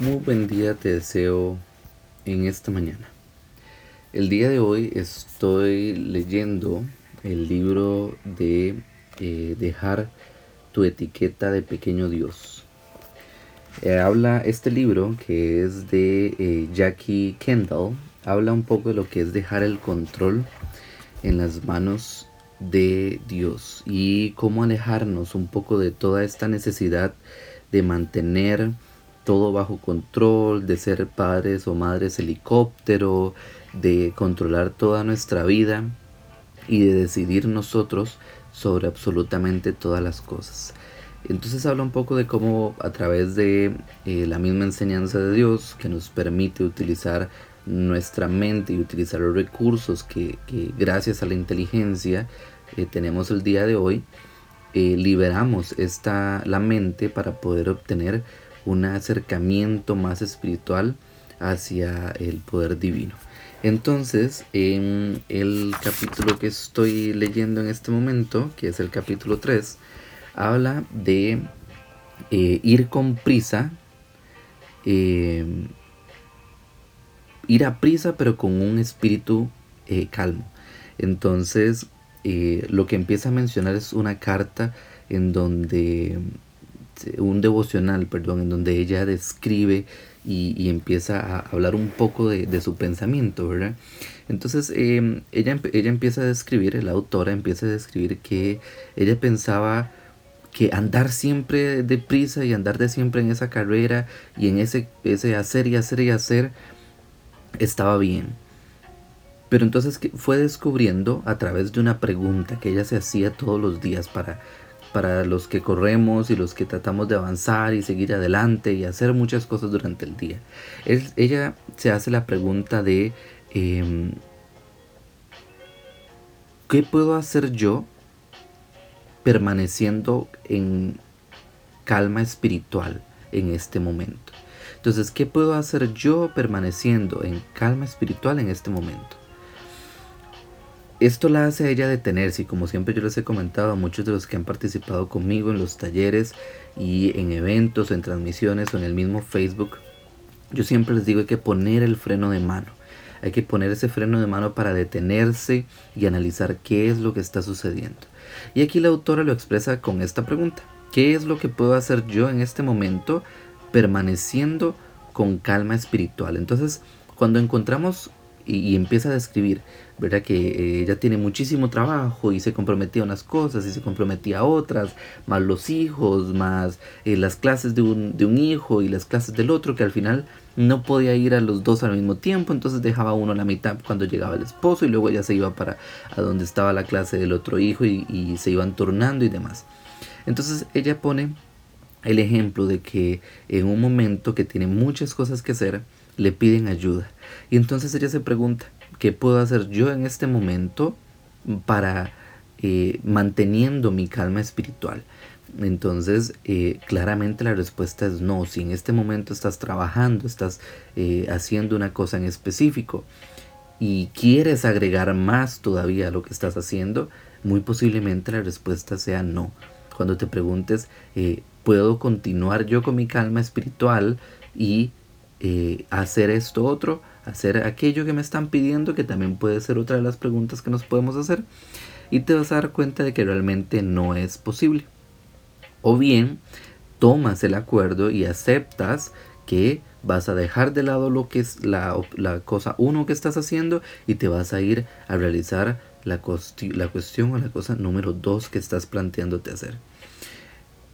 Muy buen día te deseo en esta mañana. El día de hoy estoy leyendo el libro de eh, Dejar tu etiqueta de pequeño Dios. Eh, habla este libro que es de eh, Jackie Kendall, habla un poco de lo que es dejar el control en las manos de Dios y cómo alejarnos un poco de toda esta necesidad de mantener todo bajo control, de ser padres o madres helicóptero, de controlar toda nuestra vida y de decidir nosotros sobre absolutamente todas las cosas. Entonces habla un poco de cómo a través de eh, la misma enseñanza de Dios que nos permite utilizar nuestra mente y utilizar los recursos que, gracias a la inteligencia eh, tenemos el día de hoy, eh, liberamos esta, la mente para poder obtener un acercamiento más espiritual hacia el poder divino. Entonces, en el capítulo que estoy leyendo en este momento, que es el capítulo 3, habla de eh, ir con prisa, eh, ir a prisa pero con un espíritu eh, calmo. Entonces, lo que empieza a mencionar es una carta en donde este, un devocional, perdón, en donde ella describe y, empieza a hablar un poco de, su pensamiento, ¿verdad? Entonces em, ella, ella empieza a describir, la autora empieza a describir que ella pensaba que andar siempre deprisa y andar de siempre en esa carrera y en ese, ese hacer y hacer y hacer estaba bien. Pero entonces fue descubriendo a través de una pregunta que ella se hacía todos los días para para los que corremos y los que tratamos de avanzar y seguir adelante y hacer muchas cosas durante el día. ella se hace la pregunta de em, ¿qué puedo hacer yo permaneciendo en calma espiritual en este momento? Entonces, ¿qué puedo hacer yo permaneciendo en calma espiritual en este momento? Esto la hace a ella detenerse y como siempre yo les he comentado a muchos de los que han participado conmigo en los talleres y en eventos, en transmisiones o en el mismo Facebook, yo siempre les digo hay que poner el freno de mano. Hay que poner ese freno de mano para detenerse y analizar qué es lo que está sucediendo. Y aquí la autora lo expresa con esta pregunta. ¿Qué es lo que puedo hacer yo en este momento permaneciendo con calma espiritual? Entonces, cuando encontramos y, empieza a describir, ¿verdad? Que eh, ella tiene muchísimo trabajo y se comprometía a unas cosas y se comprometía a otras, más los hijos, más eh, las clases de un, de un hijo y las clases del otro, que al final no podía ir a los dos al mismo tiempo, entonces dejaba uno a la mitad cuando llegaba el esposo y luego ella se iba para a donde estaba la clase del otro hijo y, y se iban turnando y demás. Entonces ella pone el ejemplo de que en un momento que tiene muchas cosas que hacer, le piden ayuda. Y entonces ella se pregunta, ¿qué puedo hacer yo en este momento para eh, manteniendo mi calma espiritual? Entonces, eh, claramente la respuesta es no. Si en este momento estás trabajando, estás eh, haciendo una cosa en específico y quieres agregar más todavía a lo que estás haciendo, muy posiblemente la respuesta sea no. Cuando te preguntes, ¿puedo continuar yo con mi calma espiritual y eh, hacer esto otro, hacer aquello que me están pidiendo, que también puede ser otra de las preguntas que nos podemos hacer, y te vas a dar cuenta de que realmente no es posible. O bien, tomas el acuerdo y aceptas que vas a dejar de lado lo que es la, cosa uno que estás haciendo y te vas a ir a realizar la, la cuestión o la cosa número dos que estás planteándote hacer.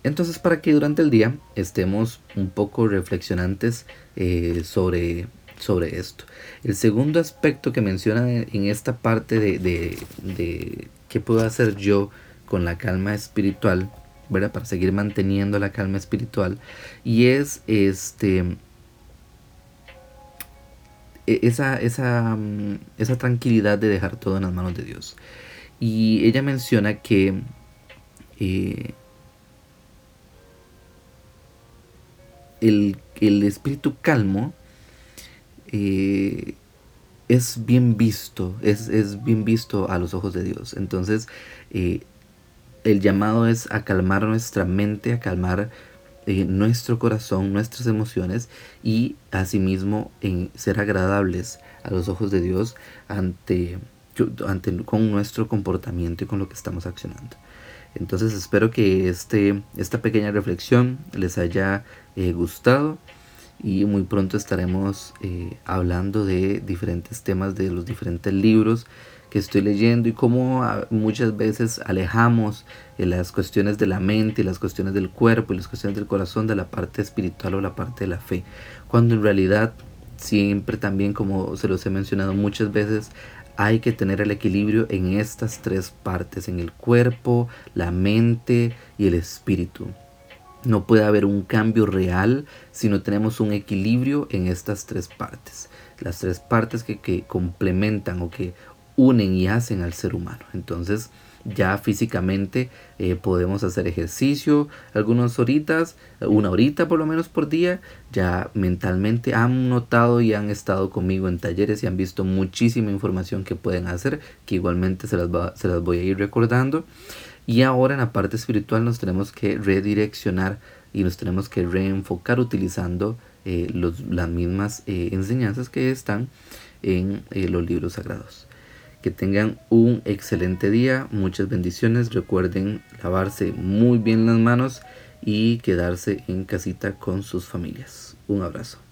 Entonces para que durante el día estemos un poco reflexionantes eh, sobre, sobre esto. El segundo aspecto que menciona en esta parte de, de, qué puedo hacer yo con la calma espiritual, ¿verdad? Para seguir manteniendo la calma espiritual. Y es este e, esa, esa, mm, esa tranquilidad de dejar todo en las manos de Dios. Y ella menciona que eh, el, espíritu calmo eh, es bien visto, es, bien visto a los ojos de Dios. Entonces, eh, el llamado es a calmar nuestra mente, a calmar eh, nuestro corazón, nuestras emociones y asimismo en ser agradables a los ojos de Dios ante, ante con nuestro comportamiento y con lo que estamos accionando. Entonces espero que este, esta pequeña reflexión les haya eh, gustado y muy pronto estaremos eh, hablando de diferentes temas de los diferentes libros que estoy leyendo y cómo ah, muchas veces alejamos eh, las cuestiones de la mente y las cuestiones del cuerpo y las cuestiones del corazón de la parte espiritual o la parte de la fe, cuando en realidad siempre también como se los he mencionado muchas veces hay que tener el equilibrio en estas tres partes, en el cuerpo, la mente y el espíritu. No puede haber un cambio real si no tenemos un equilibrio en estas tres partes. Las tres partes que, complementan o que unen y hacen al ser humano. Entonces, ya físicamente eh, podemos hacer ejercicio algunas horitas, una horita por lo menos por día. Ya mentalmente han notado y han estado conmigo en talleres y han visto muchísima información que pueden hacer, que igualmente se las, se las voy a ir recordando. Y ahora en la parte espiritual nos tenemos que redireccionar y nos tenemos que reenfocar utilizando eh, las mismas eh, enseñanzas que están en los libros sagrados. Que tengan un excelente día, muchas bendiciones. Recuerden lavarse muy bien las manos y quedarse en casita con sus familias. Un abrazo.